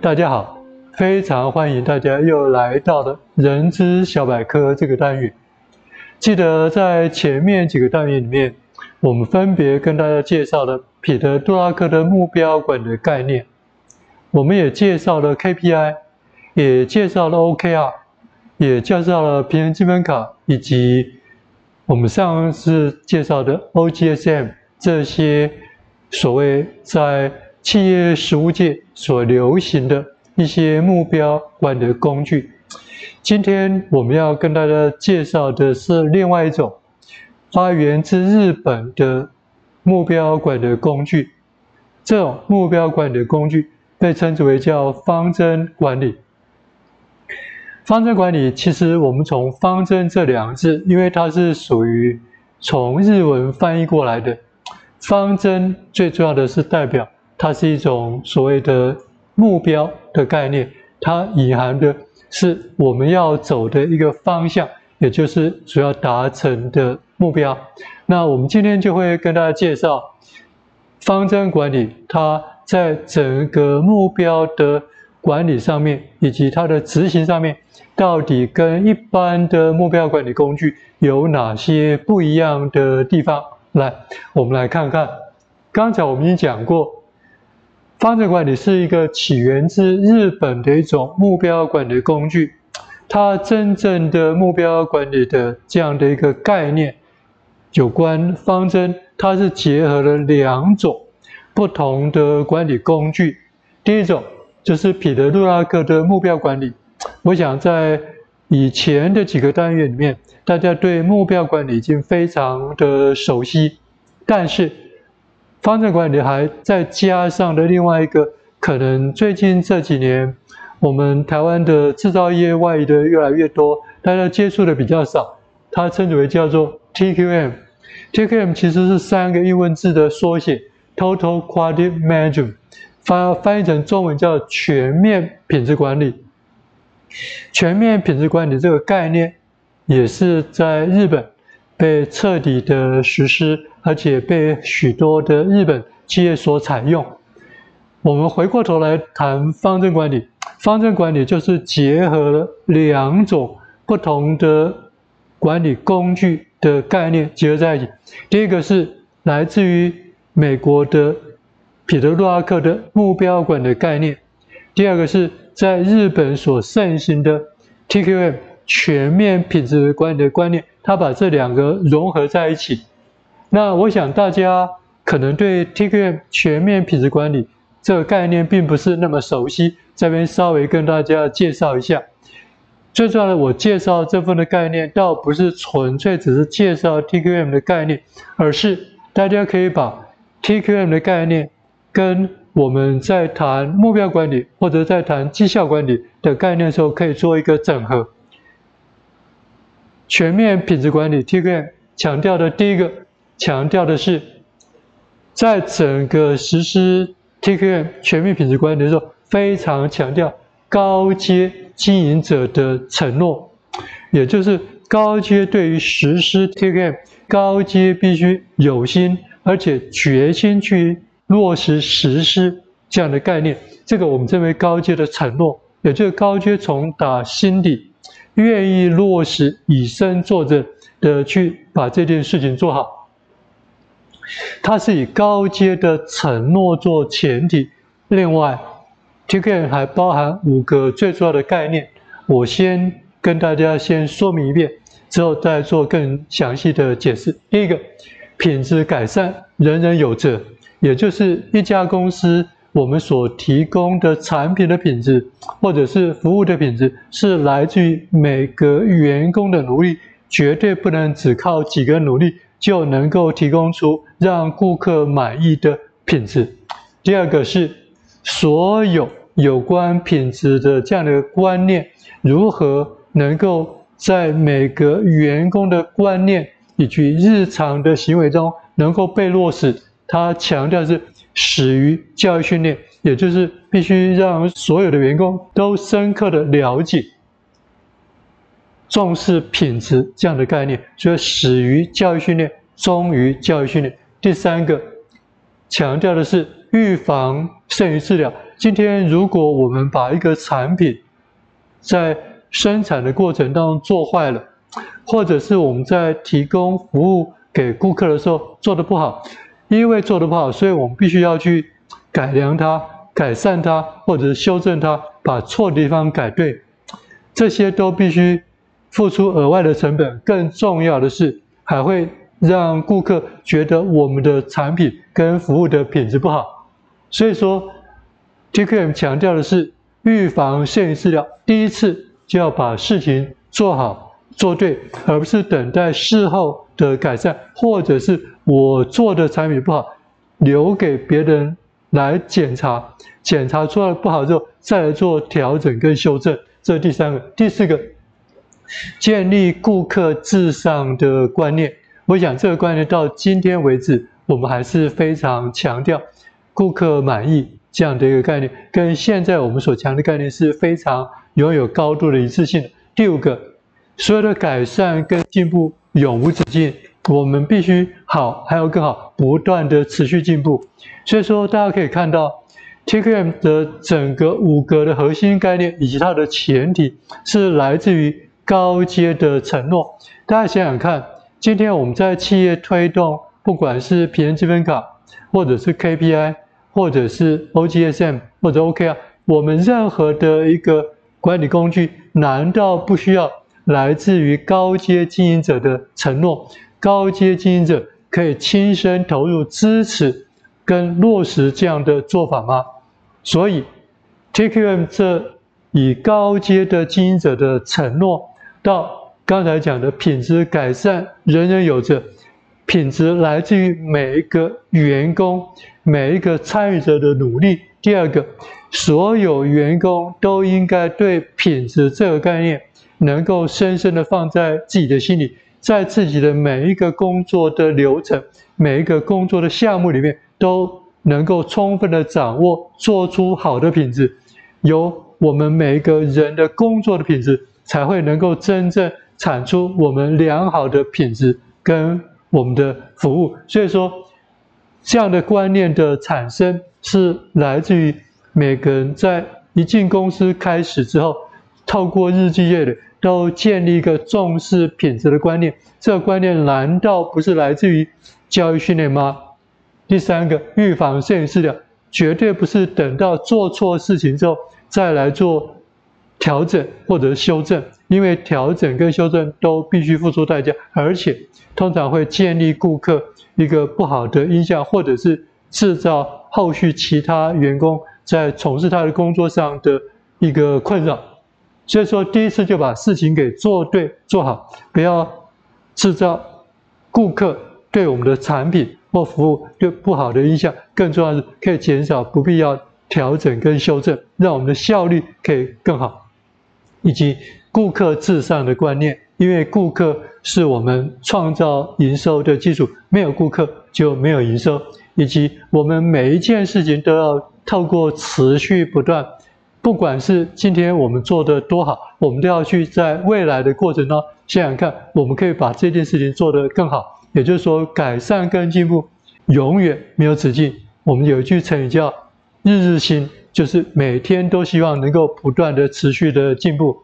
大家好，非常欢迎大家又来到了人之小百科这个单元。记得在前面几个单元里面，我们分别跟大家介绍了彼得·杜拉克的目标管的概念，我们也介绍了 KPI，也介绍了 OKR，也介绍了平衡积分卡，以及我们上次介绍的 OGSM 这些所谓在企业实务界所流行的一些目标管理的工具，今天我们要跟大家介绍的是另外一种发源自日本的目标管理的工具。这种目标管理的工具被称之为叫方针管理。方针管理其实我们从“方针”这两个字，因为它是属于从日文翻译过来的，方针最重要的是代表。它是一种所谓的目标的概念，它隐含的是我们要走的一个方向，也就是主要达成的目标。那我们今天就会跟大家介绍方针管理，它在整个目标的管理上面，以及它的执行上面，到底跟一般的目标管理工具有哪些不一样的地方？来，我们来看看。刚才我们已经讲过。方针管理是一个起源自日本的一种目标管理工具，它真正的目标管理的这样的一个概念，有关方针，它是结合了两种不同的管理工具。第一种就是彼得·杜拉克的目标管理，我想在以前的几个单元里面，大家对目标管理已经非常的熟悉，但是。方针管理还再加上了另外一个，可能最近这几年，我们台湾的制造业外移的越来越多，大家接触的比较少，它称之为叫做 TQM。TQM 其实是三个英文字的缩写，Total Quality Management，翻翻译成中文叫全面品质管理。全面品质管理这个概念，也是在日本。被彻底的实施，而且被许多的日本企业所采用。我们回过头来谈方针管理，方针管理就是结合了两种不同的管理工具的概念结合在一起。第一个是来自于美国的彼得·洛阿克的目标管的概念，第二个是在日本所盛行的 TQM 全面品质管理的观念。他把这两个融合在一起，那我想大家可能对 TQM 全面品质管理这个概念并不是那么熟悉，这边稍微跟大家介绍一下。最重要的，我介绍这份的概念，倒不是纯粹只是介绍 TQM 的概念，而是大家可以把 TQM 的概念跟我们在谈目标管理或者在谈绩效管理的概念的时候，可以做一个整合。全面品质管理 TQM 强调的第一个，强调的是，在整个实施 TQM 全面品质管理的时候，非常强调高阶经营者的承诺，也就是高阶对于实施 TQM，高阶必须有心而且决心去落实实施这样的概念，这个我们称为高阶的承诺，也就是高阶从打心底。愿意落实以身作则的去把这件事情做好，它是以高阶的承诺做前提。另外，TQM 还包含五个最重要的概念，我先跟大家先说明一遍，之后再做更详细的解释。第一个，品质改善人人有责，也就是一家公司。我们所提供的产品的品质，或者是服务的品质，是来自于每个员工的努力，绝对不能只靠几个努力就能够提供出让顾客满意的品质。第二个是所有有关品质的这样的观念，如何能够在每个员工的观念以及日常的行为中能够被落实？他强调是。始于教育训练，也就是必须让所有的员工都深刻的了解、重视品质这样的概念。所以始于教育训练，终于教育训练。第三个强调的是预防胜于治疗。今天如果我们把一个产品在生产的过程当中做坏了，或者是我们在提供服务给顾客的时候做得不好，因为做得不好，所以我们必须要去改良它、改善它，或者修正它，把错的地方改对。这些都必须付出额外的成本。更重要的是，还会让顾客觉得我们的产品跟服务的品质不好。所以说，TQM 强调的是预防胜于治疗，第一次就要把事情做好。做对，而不是等待事后的改善，或者是我做的产品不好，留给别人来检查，检查出来不好之后，再来做调整跟修正。这是第三个，第四个，建立顾客至上的观念。我想这个观念到今天为止，我们还是非常强调顾客满意这样的一个概念，跟现在我们所强的概念是非常拥有高度的一致性的。第五个。所有的改善跟进步永无止境，我们必须好，还要更好，不断的持续进步。所以说，大家可以看到，TQM 的整个五格的核心概念以及它的前提是来自于高阶的承诺。大家想想看，今天我们在企业推动，不管是品质积分卡，或者是 KPI，或者是 OGSM 或者 OKR，我们任何的一个管理工具，难道不需要？来自于高阶经营者的承诺，高阶经营者可以亲身投入支持跟落实这样的做法吗？所以，TQM 这以高阶的经营者的承诺，到刚才讲的品质改善，人人有责，品质来自于每一个员工、每一个参与者的努力。第二个，所有员工都应该对品质这个概念。能够深深的放在自己的心里，在自己的每一个工作的流程、每一个工作的项目里面，都能够充分的掌握，做出好的品质。有我们每一个人的工作的品质，才会能够真正产出我们良好的品质跟我们的服务。所以说，这样的观念的产生，是来自于每个人在一进公司开始之后。透过日积月累，都建立一个重视品质的观念。这个观念难道不是来自于教育训练吗？第三个，预防胜于治疗，绝对不是等到做错事情之后再来做调整或者修正，因为调整跟修正都必须付出代价，而且通常会建立顾客一个不好的印象，或者是制造后续其他员工在从事他的工作上的一个困扰。所以说，第一次就把事情给做对做好，不要制造顾客对我们的产品或服务就不好的印象。更重要的是，可以减少不必要调整跟修正，让我们的效率可以更好。以及顾客至上的观念，因为顾客是我们创造营收的基础，没有顾客就没有营收。以及我们每一件事情都要透过持续不断。不管是今天我们做的多好，我们都要去在未来的过程中想想看，我们可以把这件事情做得更好。也就是说，改善跟进步永远没有止境。我们有一句成语叫“日日新”，就是每天都希望能够不断的持续的进步。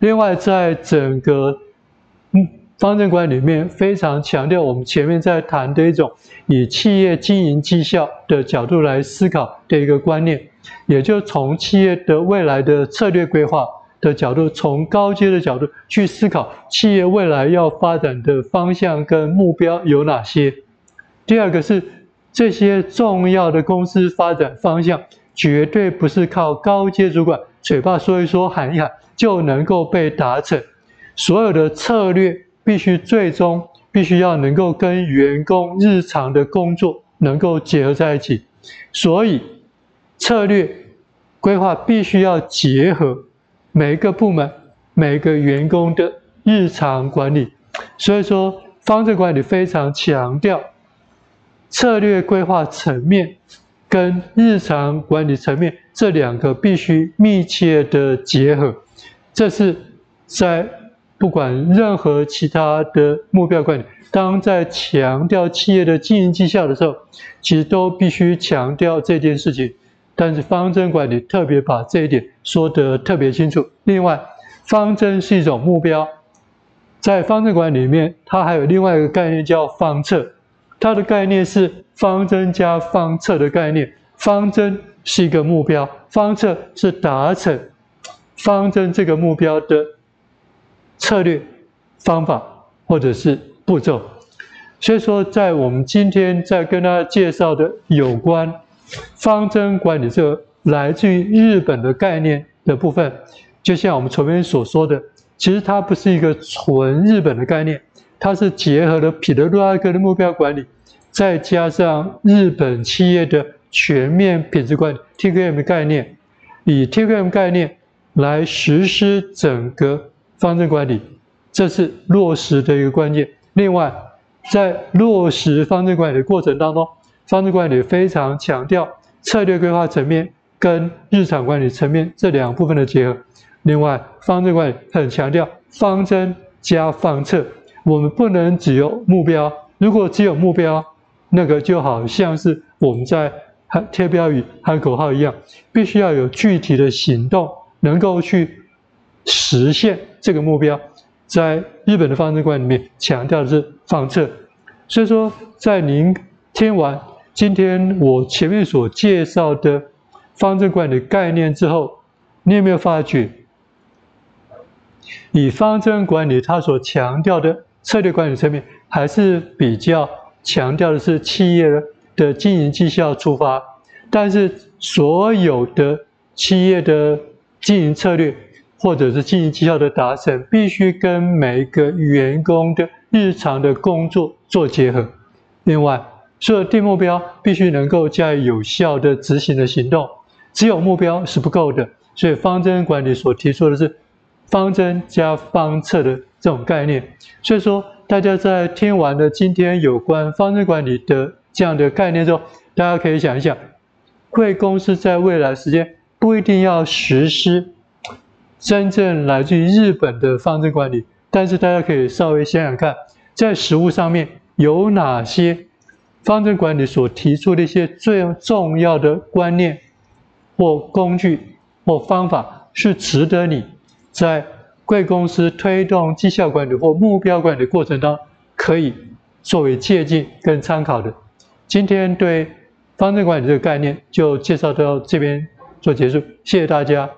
另外，在整个方针管理里面，非常强调我们前面在谈的一种以企业经营绩效的角度来思考的一个观念。也就从企业的未来的策略规划的角度，从高阶的角度去思考企业未来要发展的方向跟目标有哪些。第二个是这些重要的公司发展方向，绝对不是靠高阶主管嘴巴说一说、喊一喊就能够被达成。所有的策略必须最终必须要能够跟员工日常的工作能够结合在一起，所以。策略规划必须要结合每一个部门、每一个员工的日常管理，所以说方正管理非常强调策略规划层面跟日常管理层面这两个必须密切的结合，这是在不管任何其他的目标管理，当在强调企业的经营绩效的时候，其实都必须强调这件事情。但是方针管理特别把这一点说得特别清楚。另外，方针是一种目标，在方针管理里面，它还有另外一个概念叫方策，它的概念是方针加方策的概念。方针是一个目标，方策是达成方针这个目标的策略、方法或者是步骤。所以说，在我们今天在跟大家介绍的有关。方针管理这个来自于日本的概念的部分，就像我们前面所说的，其实它不是一个纯日本的概念，它是结合了彼得·杜拉格的目标管理，再加上日本企业的全面品质管理 （TQM） 的概念，以 TQM 概念来实施整个方针管理，这是落实的一个关键。另外，在落实方针管理的过程当中，方针管理非常强调策略规划层面跟日常管理层面这两部分的结合。另外，方针管理很强调方针加方策。我们不能只有目标，如果只有目标，那个就好像是我们在喊贴标语、喊口号一样，必须要有具体的行动，能够去实现这个目标。在日本的方针管理里面，强调的是方策。所以说，在您听完。今天我前面所介绍的方针管理概念之后，你有没有发觉，以方针管理它所强调的策略管理层面，还是比较强调的是企业的经营绩效出发，但是所有的企业的经营策略或者是经营绩效的达成，必须跟每一个员工的日常的工作做结合。另外，设定目标必须能够加以有效的执行的行动，只有目标是不够的。所以方针管理所提出的是方针加方策的这种概念。所以说，大家在听完了今天有关方针管理的这样的概念之后，大家可以想一想，贵公司在未来时间不一定要实施真正来自于日本的方针管理，但是大家可以稍微想想看，在实务上面有哪些。方针管理所提出的一些最重要的观念或工具或方法，是值得你在贵公司推动绩效管理或目标管理过程当中可以作为借鉴跟参考的。今天对方针管理这个概念就介绍到这边做结束，谢谢大家。